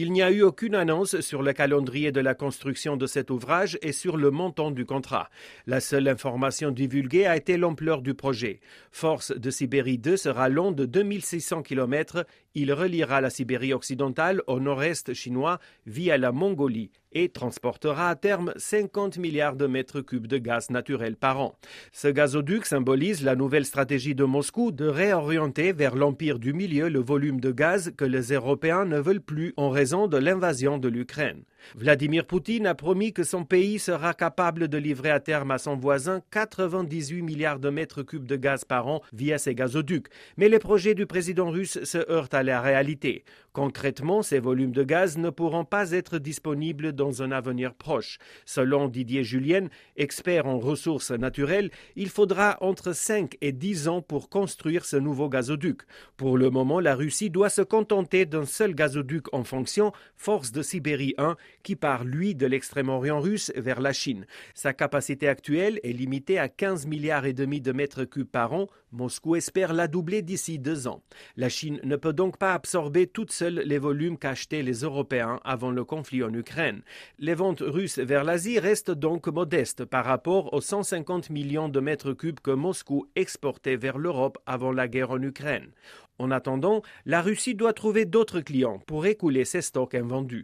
Il n'y a eu aucune annonce sur le calendrier de la construction de cet ouvrage et sur le montant du contrat. La seule information divulguée a été l'ampleur du projet. Force de Sibérie 2 sera long de 2600 km. Il reliera la Sibérie occidentale au nord-est chinois via la Mongolie et transportera à terme 50 milliards de mètres cubes de gaz naturel par an. Ce gazoduc symbolise la nouvelle stratégie de Moscou de réorienter vers l'empire du milieu le volume de gaz que les Européens ne veulent plus en raison de l'invasion de l'Ukraine. Vladimir Poutine a promis que son pays sera capable de livrer à terme à son voisin 98 milliards de mètres cubes de gaz par an via ces gazoducs. Mais les projets du président russe se heurtent à la réalité. Concrètement, ces volumes de gaz ne pourront pas être disponibles dans un avenir proche. Selon Didier Julien, expert en ressources naturelles, il faudra entre 5 et 10 ans pour construire ce nouveau gazoduc. Pour le moment, la Russie doit se contenter d'un seul gazoduc en fonction, Force de Sibérie 1, qui part, lui, de l'extrême-orient russe vers la Chine. Sa capacité actuelle est limitée à 15 milliards et demi de mètres cubes par an. Moscou espère la doubler d'ici deux ans. La Chine ne peut donc pas absorber toute seule les volumes qu'achetaient les Européens avant le conflit en Ukraine. Les ventes russes vers l'Asie restent donc modestes par rapport aux 150 millions de mètres cubes que Moscou exportait vers l'Europe avant la guerre en Ukraine. En attendant, la Russie doit trouver d'autres clients pour écouler ses stocks invendus.